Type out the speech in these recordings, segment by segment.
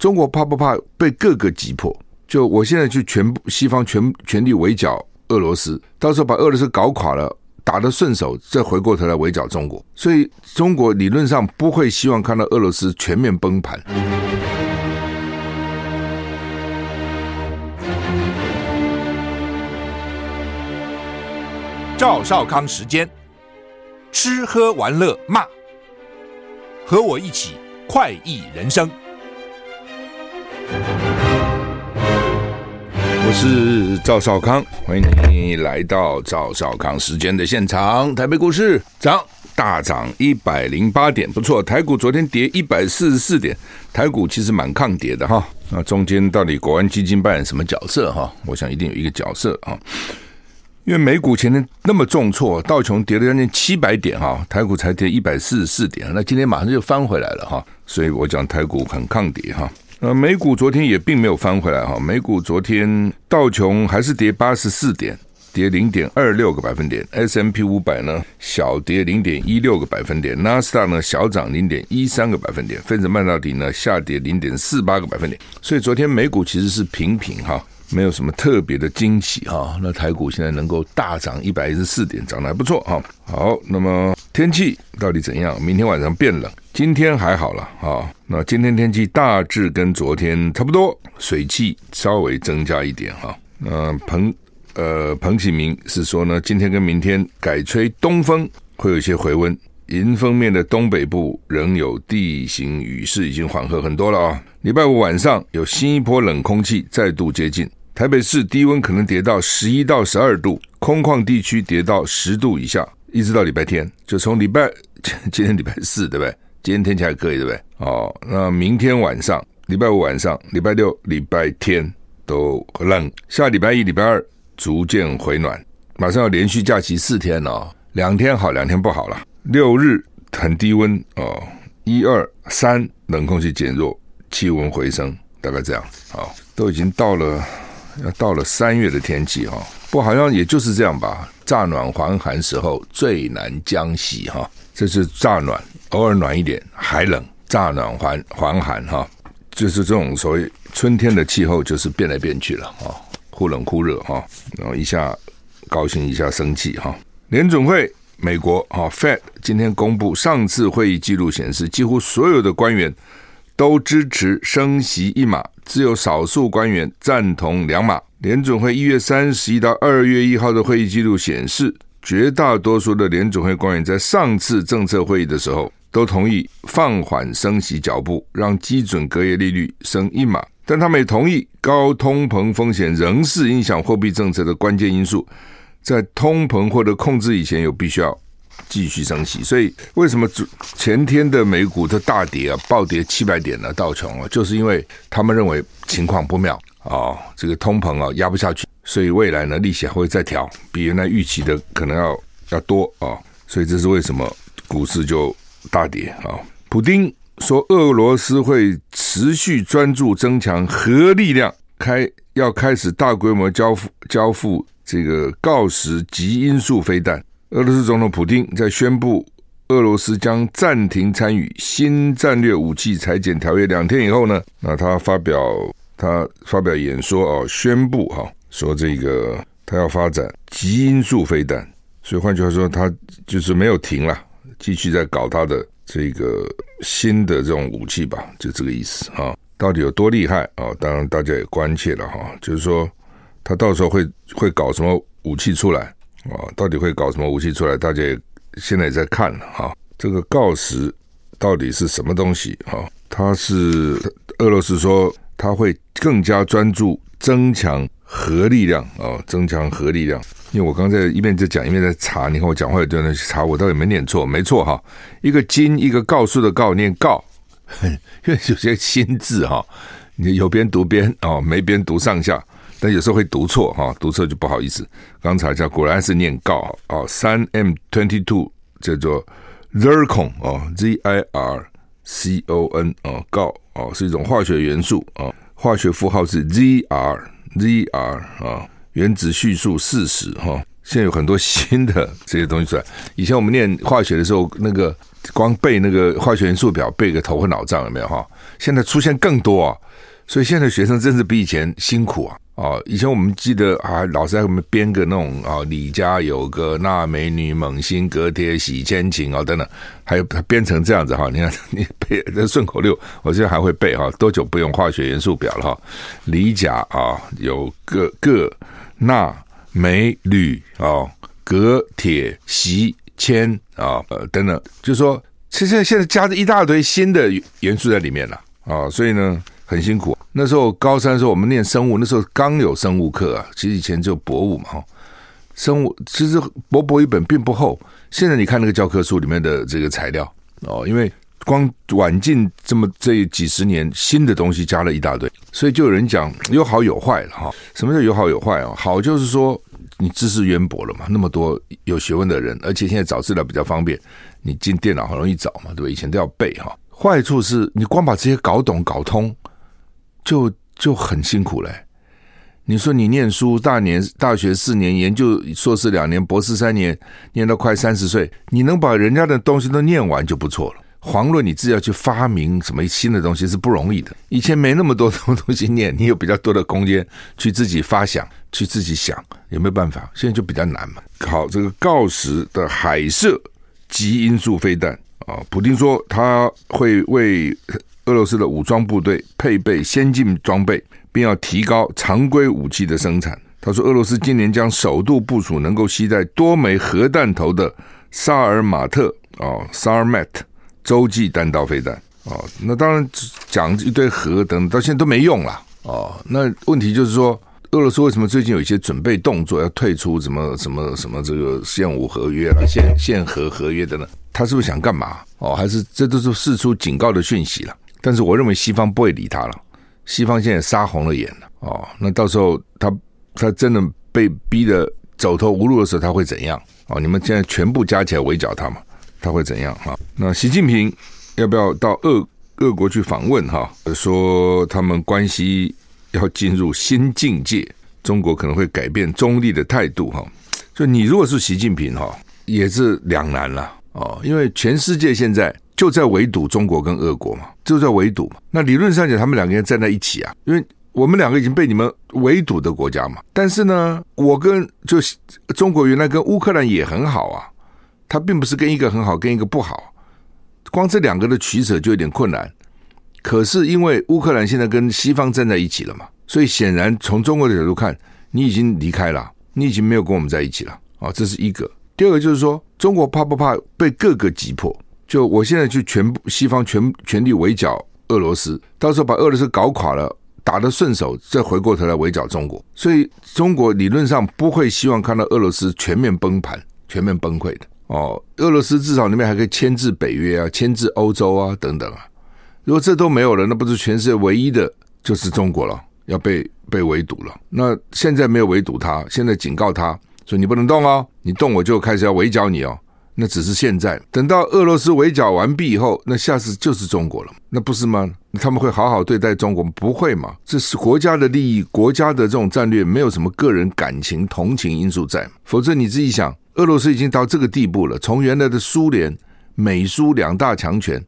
中国怕不怕被各个击破？就我现在去全部西方全全力围剿俄罗斯，到时候把俄罗斯搞垮了，打得顺手，再回过头来围剿中国。所以中国理论上不会希望看到俄罗斯全面崩盘。赵少康时间，吃喝玩乐骂，和我一起快意人生。我是赵少康，欢迎你来到赵少康时间的现场。台北股市涨，大涨一百零八点，不错。台股昨天跌一百四十四点，台股其实蛮抗跌的哈。那中间到底国安基金扮演什么角色哈？我想一定有一个角色哈。因为美股前天那么重挫，道琼跌了将近七百点哈，台股才跌一百四十四点，那今天马上就翻回来了哈。所以我讲台股很抗跌哈。呃，美股昨天也并没有翻回来哈，美股昨天道琼还是跌八十四点，跌零点二六个百分点，S M P 五百呢小跌零点一六个百分点，纳斯达呢小涨零点一三个百分点，分子半导体呢下跌零点四八个百分点，所以昨天美股其实是平平哈，没有什么特别的惊喜哈。那台股现在能够大涨一百一十四点，涨得还不错哈。好，那么天气到底怎样？明天晚上变冷。今天还好了啊，那今天天气大致跟昨天差不多，水汽稍微增加一点哈。那彭呃彭启明是说呢，今天跟明天改吹东风，会有一些回温。迎风面的东北部仍有地形雨势，已经缓和很多了啊。礼拜五晚上有新一波冷空气再度接近，台北市低温可能跌到十一到十二度，空旷地区跌到十度以下，一直到礼拜天，就从礼拜今天礼拜四对不对？今天天气还可以，对不对？哦，那明天晚上，礼拜五晚上，礼拜六、礼拜天都冷，下礼拜一、礼拜二逐渐回暖，马上要连续假期四天哦，两天好，两天不好了。六日很低温哦，一二三冷空气减弱，气温回升，大概这样子啊，都已经到了要到了三月的天气哈，不好像也就是这样吧，乍暖还寒时候最难将息哈。这是乍暖，偶尔暖一点，还冷；乍暖还还寒，哈，就是这种所谓春天的气候，就是变来变去了，哈，忽冷忽热，哈，然后一下高兴，一下生气，哈。联准会美国，哈，Fed 今天公布上次会议记录显示，几乎所有的官员都支持升息一码，只有少数官员赞同两码。联准会一月三十一到二月一号的会议记录显示。绝大多数的联准会官员在上次政策会议的时候都同意放缓升息脚步，让基准隔夜利率升一码，但他们也同意高通膨风险仍是影响货币政策的关键因素，在通膨获得控制以前，有必须要继续升息。所以，为什么前天的美股的大跌啊，暴跌七百点呢？道琼啊，就是因为他们认为情况不妙啊、这个通膨啊压不下去。所以未来呢，利息还会再调，比原来预期的可能要要多啊、所以这是为什么股市就大跌啊。普丁说，俄罗斯会持续专注增强核力量，开要开始大规模交付交付这个锆石极音速飞弹。俄罗斯总统普丁在宣布俄罗斯将暂停参与新战略武器裁减条约两天以后呢，那他发表他发表演说哦，宣布哈。说这个他要发展极音速飞弹，所以换句话说，他就是没有停了，继续在搞他的这个新的这种武器吧，就这个意思啊。到底有多厉害啊？当然大家也关切了哈，就是说他到时候会会搞什么武器出来啊？到底会搞什么武器出来？大家也现在也在看了哈。这个锆石到底是什么东西啊？他是俄罗斯说他会更加专注增强。核力量、哦，增强核力量。因为我刚才一边在讲，一边在查。你看我讲话有段人去查，我到底没念错？没错哈，一个金，一个告诉的告，念告。因为有些新字哈，你有边读边哦，没边读上下，但有时候会读错哈，读错就不好意思。刚查一下，果然是念告哦。三 M twenty two 叫做 zircon 哦，Z I R C O N 哦，告哦是一种化学元素哦，化学符号是 Z R。ZR 啊，原子序数四十哈，现在有很多新的这些东西出来。以前我们念化学的时候，那个光背那个化学元素表背个头昏脑胀，有没有哈？现在出现更多啊，所以现在学生真是比以前辛苦啊。哦，以前我们记得啊，老师还给我们编个那种啊，李家有个那美女猛心隔铁洗千情啊等等，还有编成这样子哈。你看 你背这顺口溜，我现在还会背哈。多久不用化学元素表了哈？李甲啊，有个个那美女啊，隔铁喜千啊呃等等，就是说，其实现在加了一大堆新的元素在里面了啊，所以呢。很辛苦。那时候高三的时候，我们念生物，那时候刚有生物课啊。其实以前就博物嘛，哈。生物其实薄薄一本并不厚。现在你看那个教科书里面的这个材料哦，因为光晚近这么这几十年，新的东西加了一大堆，所以就有人讲有好有坏了哈。什么叫有好有坏啊？好就是说你知识渊博了嘛，那么多有学问的人，而且现在找资料比较方便，你进电脑很容易找嘛，对吧？以前都要背哈。坏处是你光把这些搞懂搞通。就就很辛苦嘞。你说你念书，大年大学四年，研究硕士两年，博士三年，念到快三十岁，你能把人家的东西都念完就不错了。遑论你自己要去发明什么新的东西是不容易的。以前没那么多东东西念，你有比较多的空间去自己发想，去自己想，有没有办法？现在就比较难嘛。好，这个锆石的海射极音速飞弹啊，普丁说他会为。俄罗斯的武装部队配备先进装备，并要提高常规武器的生产。他说，俄罗斯今年将首度部署能够携带多枚核弹头的萨尔马特哦，Sarmat 洲际弹道飞弹哦。那当然讲一堆核等，到现在都没用了哦。那问题就是说，俄罗斯为什么最近有一些准备动作，要退出什么什么什么这个现武合约了、现现核合约的呢？他是不是想干嘛？哦，还是这都是释出警告的讯息了？但是我认为西方不会理他了，西方现在杀红了眼了哦。那到时候他他真的被逼得走投无路的时候，他会怎样？哦，你们现在全部加起来围剿他嘛？他会怎样？哈，那习近平要不要到俄俄国去访问？哈，说他们关系要进入新境界，中国可能会改变中立的态度。哈，就你如果是习近平，哈，也是两难了哦，因为全世界现在。就在围堵中国跟俄国嘛，就在围堵嘛。那理论上讲，他们两个人站在一起啊，因为我们两个已经被你们围堵的国家嘛。但是呢，我跟就中国原来跟乌克兰也很好啊，他并不是跟一个很好，跟一个不好。光这两个的取舍就有点困难。可是因为乌克兰现在跟西方站在一起了嘛，所以显然从中国的角度看，你已经离开了，你已经没有跟我们在一起了啊。这是一个。第二个就是说，中国怕不怕被各个击破？就我现在去全部西方全全力围剿俄罗斯，到时候把俄罗斯搞垮了，打得顺手，再回过头来围剿中国。所以中国理论上不会希望看到俄罗斯全面崩盘、全面崩溃的哦。俄罗斯至少里面还可以牵制北约啊、牵制欧洲啊等等啊。如果这都没有了，那不是全世界唯一的就是中国了，要被被围堵了。那现在没有围堵他，现在警告他说你不能动哦，你动我就开始要围剿你哦。那只是现在，等到俄罗斯围剿完毕以后，那下次就是中国了，那不是吗？他们会好好对待中国？不会嘛？这是国家的利益，国家的这种战略，没有什么个人感情、同情因素在。否则你自己想，俄罗斯已经到这个地步了，从原来的苏联、美苏两大强权，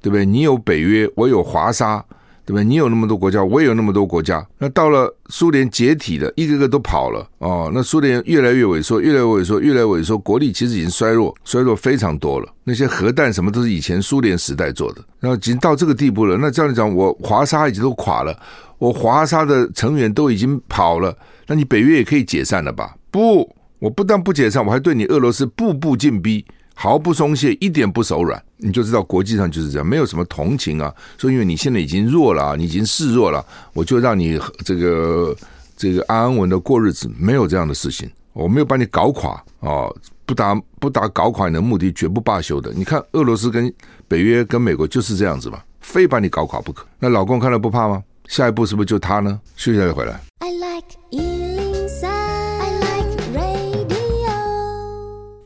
对不对？你有北约，我有华沙。对吧？你有那么多国家，我也有那么多国家。那到了苏联解体了，一个个都跑了哦。那苏联越来越萎缩，越来越萎缩，越来越萎缩，国力其实已经衰弱，衰弱非常多了。那些核弹什么都是以前苏联时代做的，然后已经到这个地步了。那这样讲，我华沙已经都垮了，我华沙的成员都已经跑了，那你北约也可以解散了吧？不，我不但不解散，我还对你俄罗斯步步进逼。毫不松懈，一点不手软，你就知道国际上就是这样，没有什么同情啊。说因为你现在已经弱了，你已经示弱了，我就让你这个这个安安稳稳的过日子，没有这样的事情。我没有把你搞垮哦，不达不达搞垮你的目的，绝不罢休的。你看俄罗斯跟北约跟美国就是这样子嘛，非把你搞垮不可。那老公看了不怕吗？下一步是不是就他呢？休息一下再回来。I like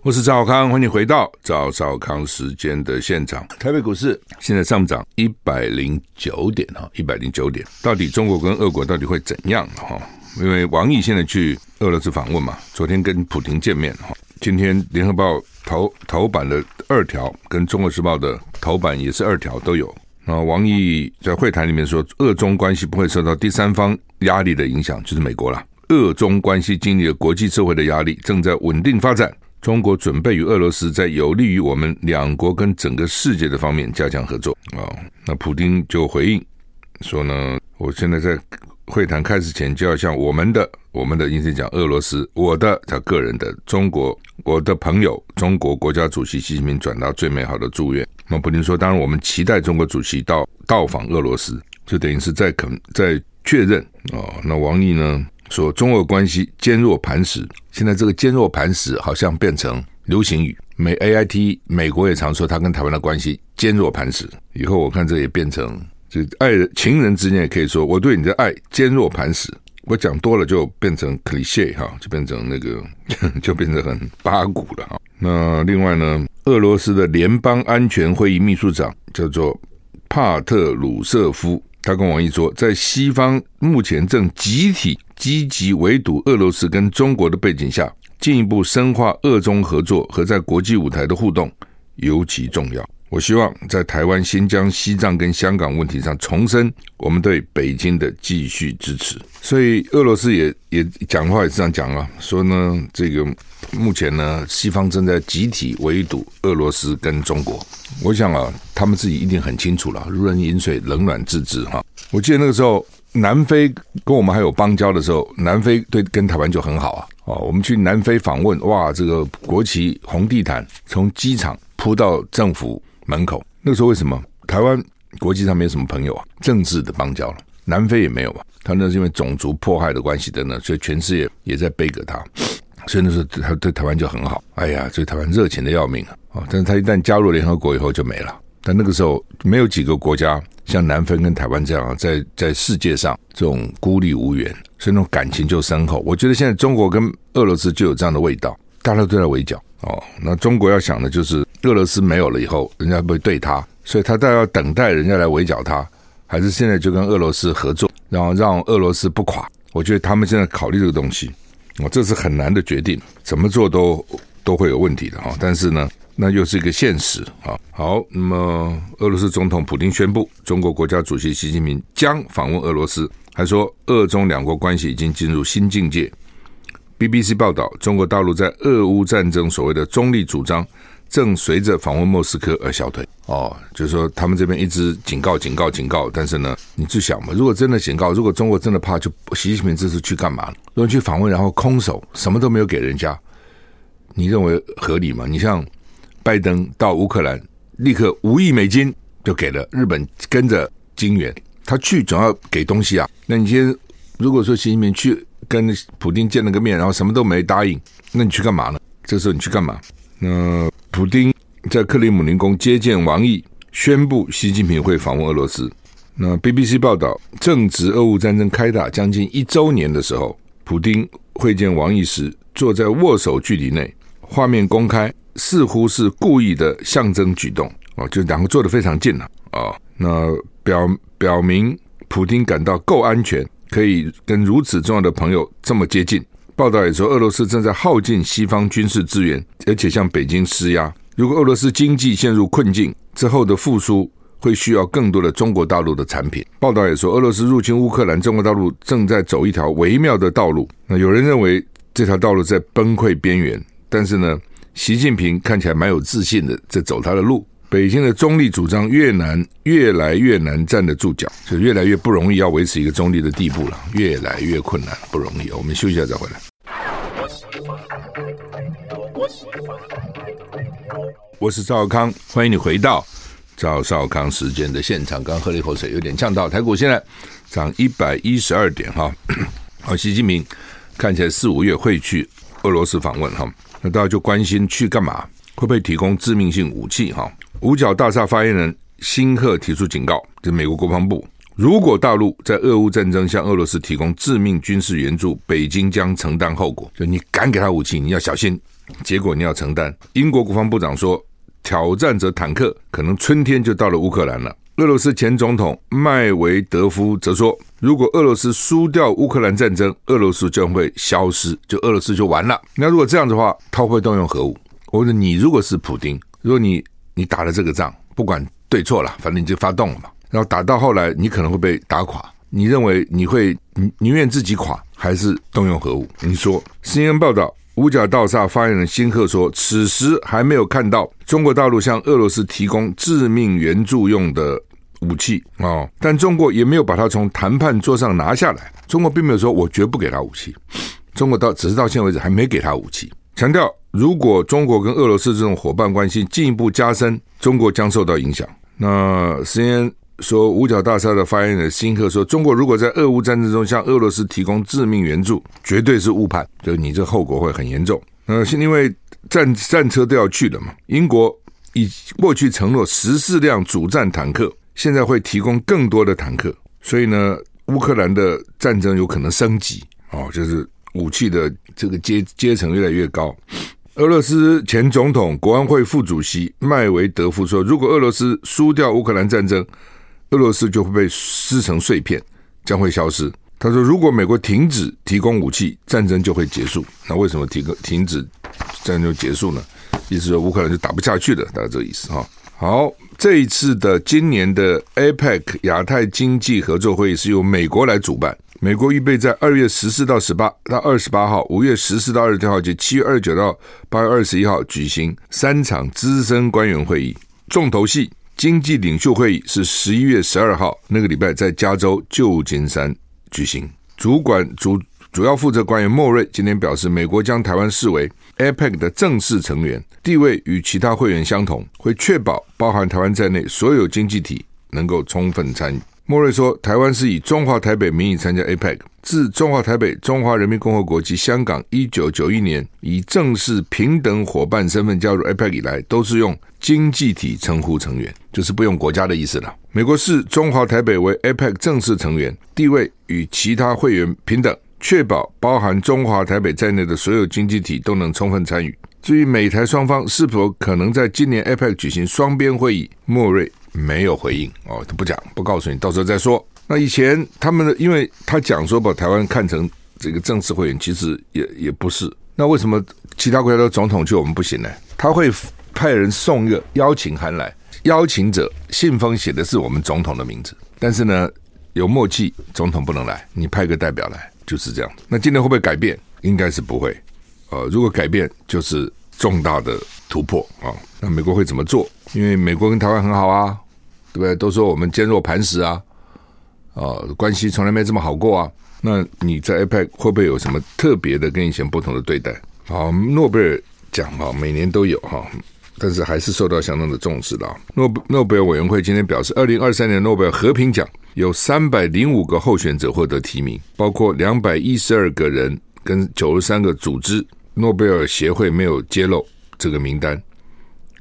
我是赵少康，欢迎回到赵少康时间的现场。台北股市现在上涨一百零九点哈，一百零九点。到底中国跟俄国到底会怎样哈？因为王毅现在去俄罗斯访问嘛，昨天跟普京见面哈。今天联合报头头版的二条跟中国时报的头版也是二条都有。那，王毅在会谈里面说，俄中关系不会受到第三方压力的影响，就是美国了。俄中关系经历了国际社会的压力，正在稳定发展。中国准备与俄罗斯在有利于我们两国跟整个世界的方面加强合作。啊，那普丁就回应说呢，我现在在会谈开始前就要向我们的我们的意思讲俄罗斯，我的他个人的中国，我的朋友中国国家主席习近平转达最美好的祝愿。那普丁说，当然我们期待中国主席到到访俄罗斯，就等于是在肯在确认哦。那王毅呢说，中俄关系坚若磐石。现在这个坚若磐石好像变成流行语，美 AIT 美国也常说他跟台湾的关系坚若磐石。以后我看这也变成就爱人情人之间也可以说我对你的爱坚若磐石。我讲多了就变成 cliché 哈，就变成那个 就变成很八股了哈。那另外呢？俄罗斯的联邦安全会议秘书长叫做帕特鲁舍夫，他跟王毅说，在西方目前正集体积极围堵俄罗斯跟中国的背景下，进一步深化俄中合作和在国际舞台的互动尤其重要。我希望在台湾、新疆、西藏跟香港问题上重申我们对北京的继续支持。所以俄罗斯也也讲话也是这样讲啊，说呢这个。目前呢，西方正在集体围堵俄罗斯跟中国。我想啊，他们自己一定很清楚了，如人饮水，冷暖自知哈。我记得那个时候，南非跟我们还有邦交的时候，南非对跟台湾就很好啊。哦，我们去南非访问，哇，这个国旗红地毯从机场铺到政府门口。那个时候为什么台湾国际上没有什么朋友啊？政治的邦交了，南非也没有啊。他那是因为种族迫害的关系等等，所以全世界也在背给他。所以那时候他对台湾就很好，哎呀，对台湾热情的要命啊！但是他一旦加入联合国以后就没了。但那个时候没有几个国家像南非跟台湾这样在在世界上这种孤立无援，所以那种感情就深厚。我觉得现在中国跟俄罗斯就有这样的味道，大家都在围剿哦。那中国要想的就是俄罗斯没有了以后，人家不会对他，所以他倒要等待人家来围剿他，还是现在就跟俄罗斯合作，然后让俄罗斯不垮？我觉得他们现在考虑这个东西。哦，这是很难的决定，怎么做都都会有问题的哈。但是呢，那又是一个现实啊。好，那么俄罗斯总统普京宣布，中国国家主席习近平将访问俄罗斯，还说俄中两国关系已经进入新境界。BBC 报道，中国大陆在俄乌战争所谓的中立主张，正随着访问莫斯科而消退。哦，就是说他们这边一直警告、警告、警告，但是呢，你就想嘛，如果真的警告，如果中国真的怕，就习近平这次去干嘛？如果去访问，然后空手，什么都没有给人家，你认为合理吗？你像拜登到乌克兰，立刻五亿美金就给了日本，跟着金元，他去总要给东西啊。那你先如果说习近平去跟普丁见了个面，然后什么都没答应，那你去干嘛呢？这时候你去干嘛？那？普丁在克里姆林宫接见王毅，宣布习近平会访问俄罗斯。那 BBC 报道，正值俄乌战争开打将近一周年的时候，普丁会见王毅时坐在握手距离内，画面公开，似乎是故意的象征举动哦，就两个坐得非常近了啊。那表表明普丁感到够安全，可以跟如此重要的朋友这么接近。报道也说，俄罗斯正在耗尽西方军事资源，而且向北京施压。如果俄罗斯经济陷入困境，之后的复苏会需要更多的中国大陆的产品。报道也说，俄罗斯入侵乌克兰，中国大陆正在走一条微妙的道路。那有人认为这条道路在崩溃边缘，但是呢，习近平看起来蛮有自信的在走他的路。北京的中立主张越难，越来越难站得住脚，就越来越不容易要维持一个中立的地步了，越来越困难，不容易。我们休息一下再回来。我是赵康，欢迎你回到赵少康时间的现场。刚喝了一口水，有点呛到。台股现在涨一百一十二点哈。好，习近平看起来四五月会去俄罗斯访问哈，那大家就关心去干嘛？会不会提供致命性武器哈？五角大厦发言人辛赫提出警告，就美国国防部，如果大陆在俄乌战争向俄罗斯提供致命军事援助，北京将承担后果。就你敢给他武器，你要小心，结果你要承担。英国国防部长说，挑战者坦克可能春天就到了乌克兰了。俄罗斯前总统麦维德夫则说，如果俄罗斯输掉乌克兰战争，俄罗斯将会消失，就俄罗斯就完了。那如果这样的话，他会动用核武。或者你如果是普丁，如果你你打了这个仗，不管对错了，反正你就发动了嘛。然后打到后来，你可能会被打垮。你认为你会宁愿自己垮，还是动用核武？你说？CNN 报道，五角大厦发言人辛克说，此时还没有看到中国大陆向俄罗斯提供致命援助用的武器哦，但中国也没有把它从谈判桌上拿下来。中国并没有说我绝不给他武器，中国到只是到现在为止还没给他武器。强调，如果中国跟俄罗斯这种伙伴关系进一步加深，中国将受到影响。那 C N 说，五角大厦的发言人辛克说，中国如果在俄乌战争中向俄罗斯提供致命援助，绝对是误判，就你这后果会很严重。呃，因为战战车都要去了嘛，英国以过去承诺十四辆主战坦克，现在会提供更多的坦克，所以呢，乌克兰的战争有可能升级哦，就是武器的这个阶阶层越来越高。俄罗斯前总统、国安会副主席麦维德夫说，如果俄罗斯输掉乌克兰战争，俄罗斯就会被撕成碎片，将会消失。他说：“如果美国停止提供武器，战争就会结束。那为什么停个停止战争就结束呢？意思说乌克兰就打不下去了，大概这个意思哈。好，这一次的今年的 APEC 亚太经济合作会议是由美国来主办。美国预备在二月十四到十八到二十八号，五月十四到二十六号及七月二十九到八月二十一号举行三场资深官员会议，重头戏。”经济领袖会议是十一月十二号那个礼拜在加州旧金山举行。主管主主要负责官员莫瑞今天表示，美国将台湾视为 APEC 的正式成员，地位与其他会员相同，会确保包含台湾在内所有经济体能够充分参与。莫瑞说，台湾是以中华台北名义参加 APEC。自中华台北、中华人民共和国及香港一九九一年以正式平等伙伴身份加入 APEC 以来，都是用经济体称呼成员，就是不用国家的意思了。美国视中华台北为 APEC 正式成员，地位与其他会员平等，确保包含中华台北在内的所有经济体都能充分参与。至于美台双方是否可能在今年 APEC 举行双边会议，莫瑞没有回应哦，他不讲，不告诉你，到时候再说。那以前他们的，因为他讲说把台湾看成这个正式会员，其实也也不是。那为什么其他国家的总统去我们不行呢？他会派人送一个邀请函来，邀请者信封写的是我们总统的名字，但是呢有默契，总统不能来，你派个代表来就是这样。那今年会不会改变？应该是不会。呃，如果改变，就是重大的突破啊。那美国会怎么做？因为美国跟台湾很好啊，对不对？都说我们坚若磐石啊。哦，关系从来没这么好过啊！那你在 APEC 会不会有什么特别的、跟以前不同的对待？好，诺贝尔奖哈，每年都有哈，但是还是受到相当的重视的。诺诺贝尔委员会今天表示，二零二三年诺贝尔和平奖有三百零五个候选者获得提名，包括两百一十二个人跟九十三个组织。诺贝尔协会没有揭露这个名单。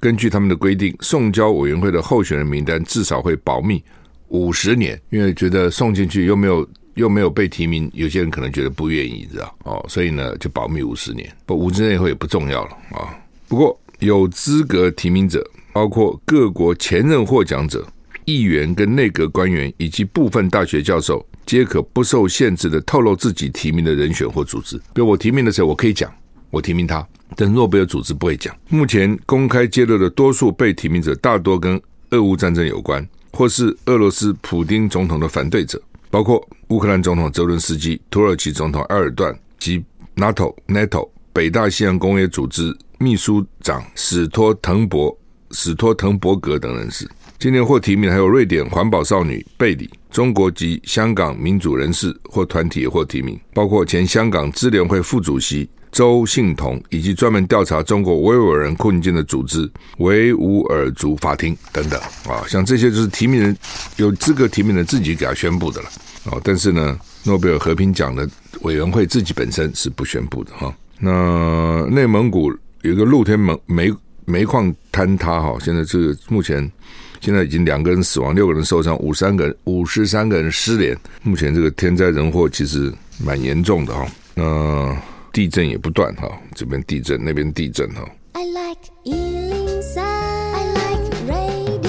根据他们的规定，送交委员会的候选人名单至少会保密。五十年，因为觉得送进去又没有又没有被提名，有些人可能觉得不愿意，知道哦，所以呢就保密五十年。不，五十年以后也不重要了啊。不过有资格提名者，包括各国前任获奖者、议员跟内阁官员以及部分大学教授，皆可不受限制的透露自己提名的人选或组织。比如我提名的时候，我可以讲我提名他，但诺贝尔组织不会讲。目前公开揭露的多数被提名者，大多跟俄乌战争有关。或是俄罗斯普丁总统的反对者，包括乌克兰总统泽伦斯基、土耳其总统埃尔段及 NATO、NATO 北大西洋工业组织秘书长史托滕伯、史托滕伯格等人士。今年获提名还有瑞典环保少女贝里、中国及香港民主人士或团体也获提名，包括前香港支联会副主席。周幸彤以及专门调查中国维吾尔人困境的组织维吾尔族法庭等等啊，像这些就是提名人有资格提名人自己给他宣布的了啊。但是呢，诺贝尔和平奖的委员会自己本身是不宣布的哈。那内蒙古有一个露天煤煤煤矿坍塌哈，现在这个目前现在已经两个人死亡，六个人受伤，五三个人五十三个人失联。目前这个天灾人祸其实蛮严重的哈。那地震也不断哈，这边地震，那边地震哈。I like 103, I like radio。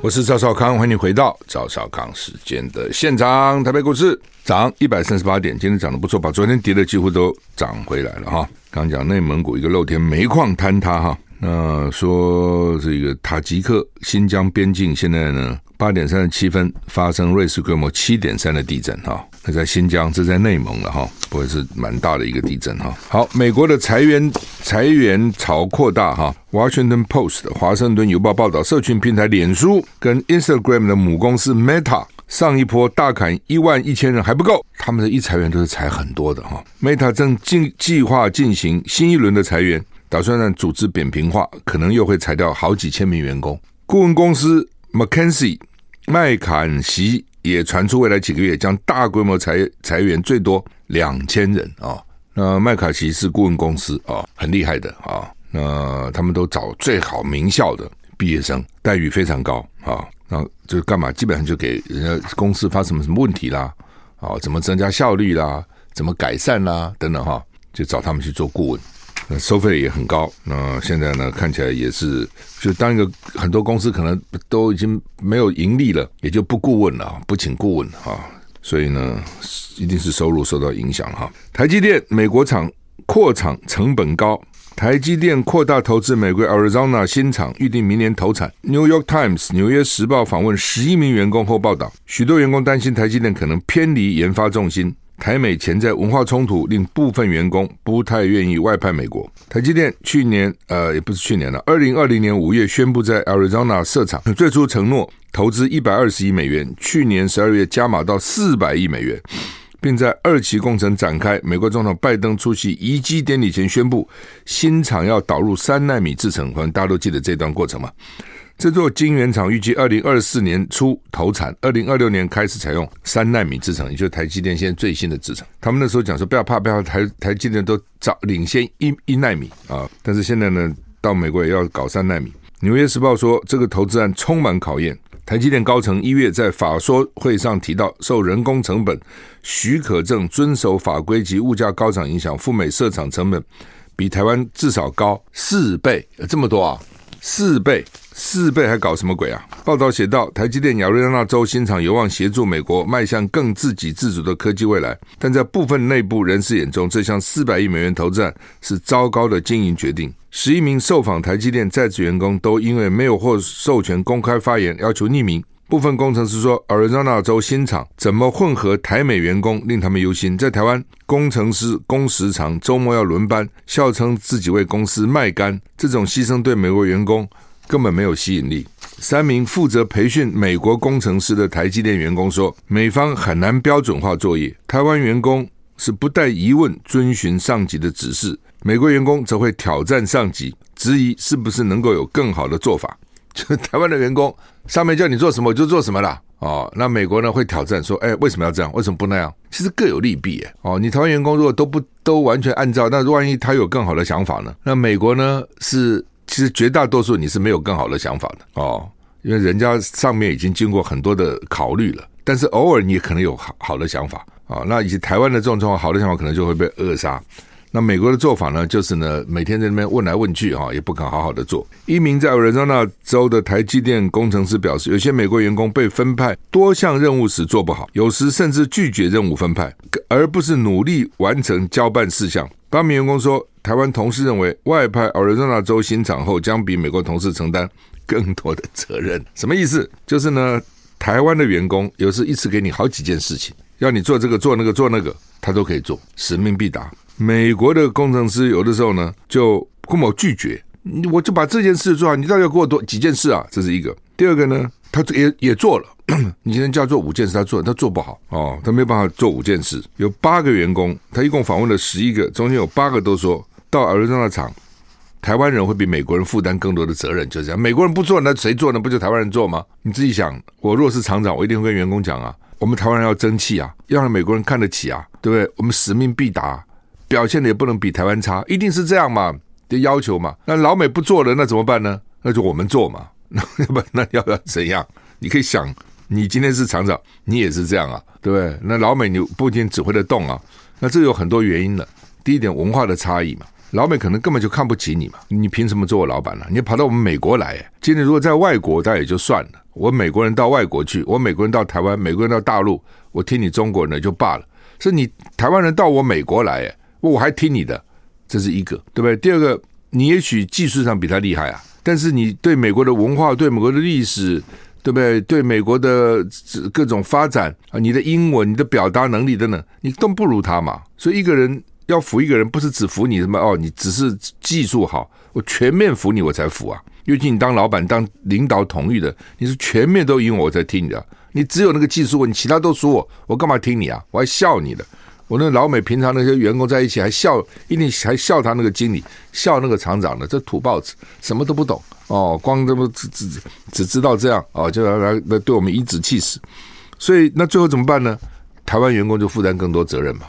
我是赵少康，欢迎回到赵少康时间的现场。台北股市涨一百三十八点，今天涨得不错，把昨天跌的几乎都涨回来了哈。刚讲内蒙古一个露天煤矿坍塌哈，那说这个塔吉克新疆边境现在呢八点三十七分发生瑞士规模七点三的地震哈，那在新疆，这在内蒙了哈，不会是蛮大的一个地震哈。好，美国的裁员裁员潮扩大哈，《Washington Post》华盛顿邮报报道，社群平台脸书跟 Instagram 的母公司 Meta 上一波大砍一万一千人还不够，他们的一裁员都是裁很多的哈。Meta 正进计划进行新一轮的裁员，打算让组织扁平化，可能又会裁掉好几千名员工。顾问公司。McKinsey 麦坎锡也传出，未来几个月将大规模裁裁员，最多两千人啊。那麦卡锡是顾问公司啊，很厉害的啊。那他们都找最好名校的毕业生，待遇非常高啊。那就干嘛？基本上就给人家公司发什么什么问题啦，啊，怎么增加效率啦，怎么改善啦，等等哈，就找他们去做顾问。那收费也很高，那现在呢，看起来也是，就当一个很多公司可能都已经没有盈利了，也就不顾问了，不请顾问哈，所以呢，一定是收入受到影响哈。台积电美国厂扩厂成本高，台积电扩大投资美国 Arizona 新厂，预定明年投产。New York Times 纽约时报访问十一名员工后报道，许多员工担心台积电可能偏离研发重心。台美潜在文化冲突令部分员工不太愿意外派美国。台积电去年呃，也不是去年了，二零二零年五月宣布在 Arizona 设厂，最初承诺投资一百二十亿美元，去年十二月加码到四百亿美元，并在二期工程展开。美国总统拜登出席移机典礼前宣布，新厂要导入三纳米制程，可能大家都记得这段过程嘛。这座晶圆厂预计二零二四年初投产，二零二六年开始采用三奈米制程，也就是台积电现在最新的制程。他们那时候讲说不要怕，不要怕，台台积电都早领先一一奈米啊，但是现在呢，到美国也要搞三奈米。纽约时报说，这个投资案充满考验。台积电高层一月在法说会上提到，受人工成本、许可证遵守法规及物价高涨影响，赴美设厂成本比台湾至少高四倍，这么多啊，四倍。四倍还搞什么鬼啊？报道写道，台积电亚利桑那州新厂有望协助美国迈向更自给自足的科技未来，但在部分内部人士眼中，这项四百亿美元投资案是糟糕的经营决定。十一名受访台积电在职员工都因为没有获授权公开发言，要求匿名。部分工程师说，Arizona 州新厂怎么混合台美员工，令他们忧心。在台湾，工程师工时长，周末要轮班，笑称自己为公司卖肝。这种牺牲对美国员工。根本没有吸引力。三名负责培训美国工程师的台积电员工说，美方很难标准化作业，台湾员工是不带疑问遵循上级的指示，美国员工则会挑战上级，质疑是不是能够有更好的做法。就台湾的员工，上面叫你做什么就做什么啦。哦，那美国呢会挑战说，哎，为什么要这样？为什么不那样？其实各有利弊哎。哦，你台湾员工如果都不都完全按照，那万一他有更好的想法呢？那美国呢是？其实绝大多数你是没有更好的想法的哦，因为人家上面已经经过很多的考虑了。但是偶尔你也可能有好好的想法啊。那以及台湾的这种状况，好的想法可能就会被扼杀。那美国的做法呢，就是呢每天在那边问来问去啊，也不肯好好的做。一名在亚利桑那州的台积电工程师表示，有些美国员工被分派多项任务时做不好，有时甚至拒绝任务分派，而不是努力完成交办事项。八名员工说。台湾同事认为，外派亚利桑那州新厂后，将比美国同事承担更多的责任。什么意思？就是呢，台湾的员工有时一次给你好几件事情，要你做这个、做那个、做那个，他都可以做，使命必达。美国的工程师有的时候呢，就跟我拒绝，我就把这件事做好，你到底要给我多几件事啊？这是一个。第二个呢，他也也做了。你今天叫做五件事，他做他做不好哦，他没有办法做五件事。有八个员工，他一共访问了十一个，中间有八个都说。到亚利桑那厂，台湾人会比美国人负担更多的责任，就这样。美国人不做，那谁做呢？不就台湾人做吗？你自己想，我若是厂长，我一定会跟员工讲啊，我们台湾人要争气啊，要让美国人看得起啊，对不对？我们使命必达，表现的也不能比台湾差，一定是这样嘛的要求嘛。那老美不做了，那怎么办呢？那就我们做嘛。那要不那要不要怎样？你可以想，你今天是厂长，你也是这样啊，对不对？那老美你不一定指挥得动啊。那这有很多原因的。第一点，文化的差异嘛。老美可能根本就看不起你嘛，你凭什么做我老板呢？你跑到我们美国来，今天如果在外国，那也就算了。我美国人到外国去，我美国人到台湾，美国人到大陆，我听你中国人的就罢了。是你台湾人到我美国来，我还听你的，这是一个，对不对？第二个，你也许技术上比他厉害啊，但是你对美国的文化、对美国的历史、对不对？对美国的各种发展啊，你的英文、你的表达能力等等，你都不如他嘛。所以一个人要服一个人，不是只服你什么哦，你只是技术好，我全面服你我才服啊。尤其你当老板、当领导统御的，你是全面都赢我，我才听你的。你只有那个技术你，其他都输我，我干嘛听你啊？我还笑你的。我那老美平常那些员工在一起还笑，一定还笑他那个经理，笑那个厂长的，这土包子什么都不懂哦，光这么只只只知道这样哦，就来来来对我们颐指气使。所以那最后怎么办呢？台湾员工就负担更多责任嘛，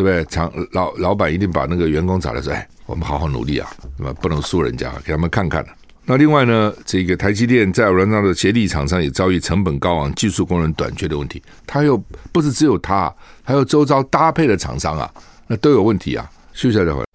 对不对？厂老老板一定把那个员工找来说，哎，我们好好努力啊，那么不能输人家，给他们看看。那另外呢，这个台积电在软装的协力厂商也遭遇成本高昂、技术工人短缺的问题。他又不是只有他，还有周遭搭配的厂商啊，那都有问题啊。休息一下再回来。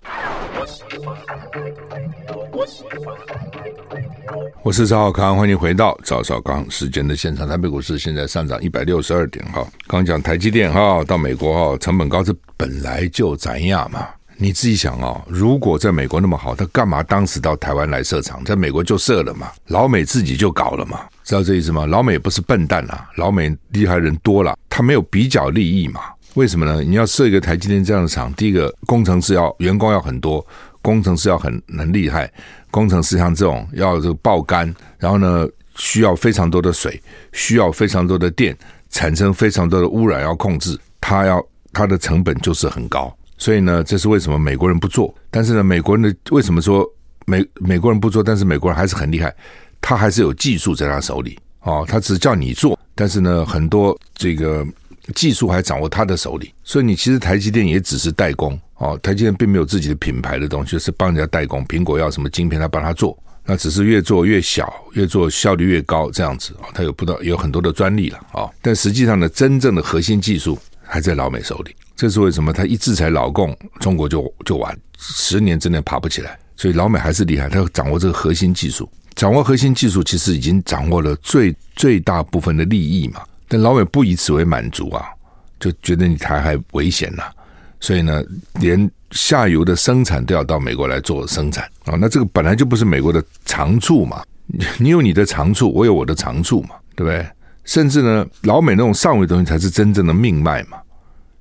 我是赵少康，欢迎回到赵少康时间的现场。台北股市现在上涨一百六十二点哈。刚讲台积电哈，到美国哈，成本高，这本来就这样嘛。你自己想哦，如果在美国那么好，他干嘛当时到台湾来设厂？在美国就设了嘛，老美自己就搞了嘛，知道这意思吗？老美不是笨蛋啊，老美厉害人多了，他没有比较利益嘛？为什么呢？你要设一个台积电这样的厂，第一个工程师要员工要很多，工程师要很很厉害，工程师像这种要这个爆肝，然后呢需要非常多的水，需要非常多的电，产生非常多的污染要控制，他要他的成本就是很高。所以呢，这是为什么美国人不做？但是呢，美国人的为什么说美美国人不做？但是美国人还是很厉害，他还是有技术在他手里哦。他只叫你做，但是呢，很多这个技术还掌握他的手里。所以你其实台积电也只是代工哦，台积电并没有自己的品牌的东西，是帮人家代工。苹果要什么晶片，他帮他做，那只是越做越小，越做效率越高这样子哦。他有不到有很多的专利了啊、但实际上呢，真正的核心技术还在老美手里。这是为什么？他一制裁老共，中国就就完，十年之内爬不起来。所以老美还是厉害，他掌握这个核心技术，掌握核心技术，其实已经掌握了最最大部分的利益嘛。但老美不以此为满足啊，就觉得你台海危险了，所以呢，连下游的生产都要到美国来做生产啊。那这个本来就不是美国的长处嘛，你有你的长处，我有我的长处嘛，对不对？甚至呢，老美那种上游的东西才是真正的命脉嘛。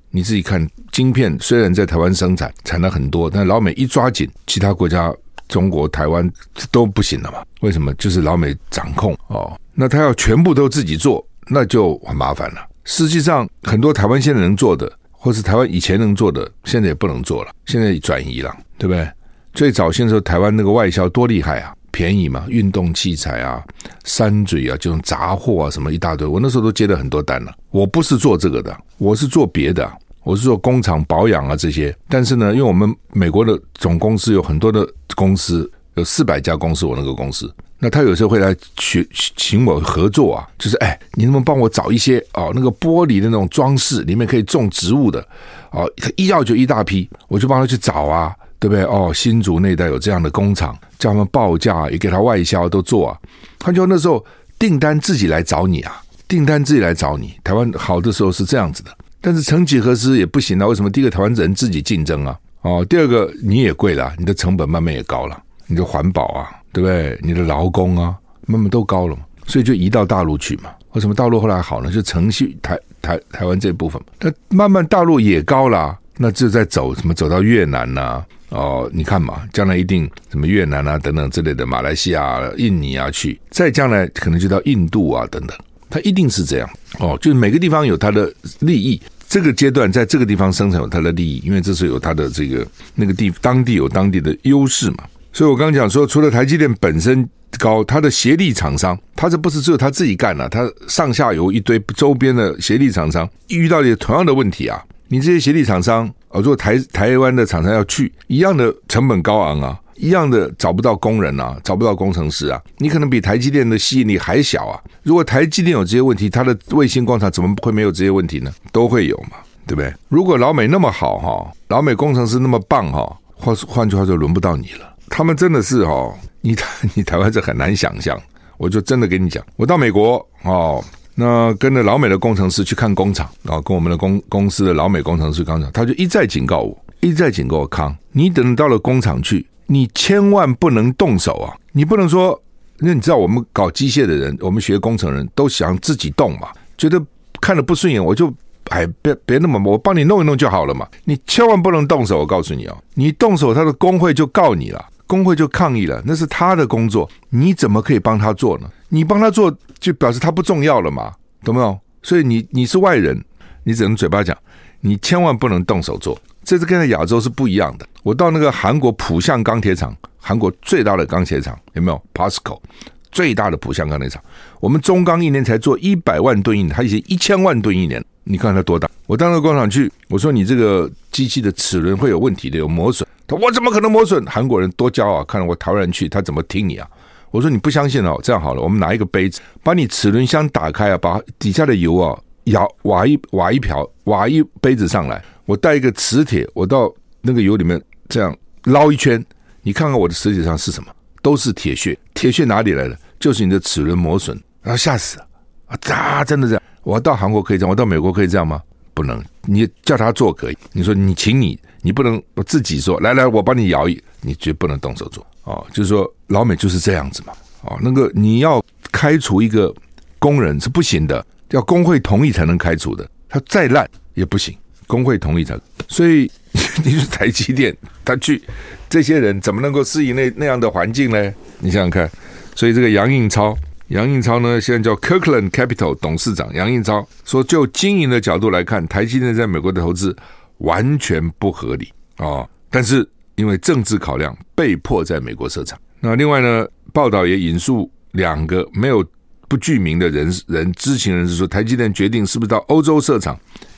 你自己看，晶片虽然在台湾生产产了很多，但老美一抓紧，其他国家中国台湾都不行了嘛？为什么？就是老美掌控哦。那他要全部都自己做，那就很麻烦了。实际上，很多台湾现在能做的，或是台湾以前能做的，现在也不能做了，现在转移了，对不对？最早先说台湾那个外销多厉害啊，便宜嘛，运动器材啊、山嘴啊，这种杂货啊，什么一大堆。我那时候都接了很多单了。我不是做这个的，我是做别的。我是做工厂保养啊这些，但是呢，因为我们美国的总公司有很多的公司，有四百家公司，我那个公司，那他有时候会来请请我合作啊，就是哎，你能不能帮我找一些哦，那个玻璃的那种装饰，里面可以种植物的哦，他一要就一大批，我就帮他去找啊，对不对？哦，新竹那带有这样的工厂，叫他们报价，也给他外销都做啊。他就那时候订单自己来找你啊，订单自己来找你。台湾好的时候是这样子的。但是曾几何时也不行了，为什么？第一个台湾人自己竞争啊，哦，第二个你也贵了，你的成本慢慢也高了，你的环保啊，对不对？你的劳工啊，慢慢都高了嘛，所以就移到大陆去嘛。为什么大陆后来好呢？就承续台台台湾这部分，那慢慢大陆也高了，那就在走什么？走到越南呐、啊，哦，你看嘛，将来一定什么越南啊等等之类的，马来西亚、印尼啊去，再将来可能就到印度啊等等，它一定是这样哦，就是每个地方有它的利益。这个阶段在这个地方生产有它的利益，因为这是有它的这个那个地当地有当地的优势嘛。所以我刚讲说，除了台积电本身高，它的协力厂商，它这不是只有它自己干了，它上下游一堆周边的协力厂商遇到也同样的问题啊。你这些协力厂商啊，如果台台湾的厂商要去，一样的成本高昂啊。一样的找不到工人啊，找不到工程师啊，你可能比台积电的吸引力还小啊。如果台积电有这些问题，它的卫星工厂怎么会没有这些问题呢？都会有嘛，对不对？如果老美那么好哈，老美工程师那么棒哈，换换句话说，轮不到你了。他们真的是哈，你台 你台湾这很难想象。我就真的跟你讲，我到美国哦，那跟着老美的工程师去看工厂啊，跟我们的公公司的老美工程师工厂，他就一再警告我，一再警告我康，你等到了工厂去。你千万不能动手啊！你不能说因为你知道，我们搞机械的人，我们学工程人都想自己动嘛，觉得看了不顺眼，我就哎，别别那么，我帮你弄一弄就好了嘛。你千万不能动手，我告诉你哦，你动手，他的工会就告你了，工会就抗议了，那是他的工作，你怎么可以帮他做呢？你帮他做，就表示他不重要了嘛，懂没有？所以你你是外人，你只能嘴巴讲，你千万不能动手做。这次跟在亚洲是不一样的。我到那个韩国浦项钢铁厂，韩国最大的钢铁厂有没有 Pasco 最大的浦项钢铁厂，我们中钢一年才做一百万吨一年，它以前一千万吨一年，你看它多大？我到那个工厂去，我说你这个机器的齿轮会有问题的，有磨损。他我怎么可能磨损？韩国人多骄傲，看到我台湾人去，他怎么听你啊？我说你不相信哦，这样好了，我们拿一个杯子，把你齿轮箱打开啊，把底下的油啊舀挖一挖一瓢，挖一杯子上来。我带一个磁铁，我到那个油里面这样捞一圈，你看看我的磁铁上是什么？都是铁屑。铁屑哪里来的？就是你的齿轮磨损。然后吓死了啊！咋真的这样？我到韩国可以这样，我到美国可以这样吗？不能。你叫他做可以，你说你请你，你不能自己说。来来，我帮你摇一，你绝不能动手做哦。就是说老美就是这样子嘛。哦，那个你要开除一个工人是不行的，要工会同意才能开除的。他再烂也不行。工会同意才，所以 你是台积电，他去这些人怎么能够适应那那样的环境呢？你想想看，所以这个杨应超，杨应超呢，现在叫 Kirkland Capital 董事长杨应超说，就经营的角度来看，台积电在美国的投资完全不合理啊、但是因为政治考量，被迫在美国设厂。那另外呢，报道也引述两个没有不具名的人人知情人士说，台积电决定是不是到欧洲设厂。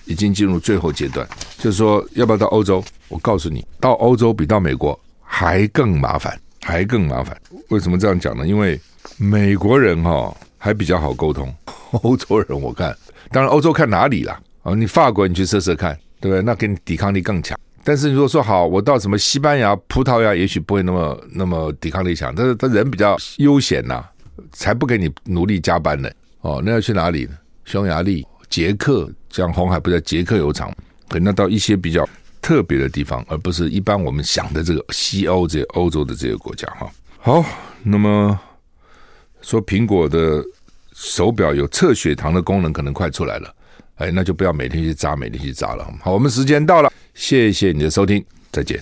已经进入最后阶段，就是说要不要到欧洲？我告诉你，到欧洲比到美国还更麻烦，还更麻烦。为什么这样讲呢？因为美国人哈、哦、还比较好沟通，欧洲人我看，当然欧洲看哪里啦？啊，你法国你去试试看，对不对？那给你抵抗力更强。但是如果说好，我到什么西班牙、葡萄牙，也许不会那么那么抵抗力强，但是他人比较悠闲呐、才不给你努力加班呢。哦，那要去哪里呢？匈牙利。捷克，像红海不在捷克有厂，可能到一些比较特别的地方，而不是一般我们想的这个西欧这些欧洲的这些国家哈。好，那么说苹果的手表有测血糖的功能，可能快出来了，哎，那就不要每天去扎，每天去扎了。好，我们时间到了，谢谢你的收听，再见。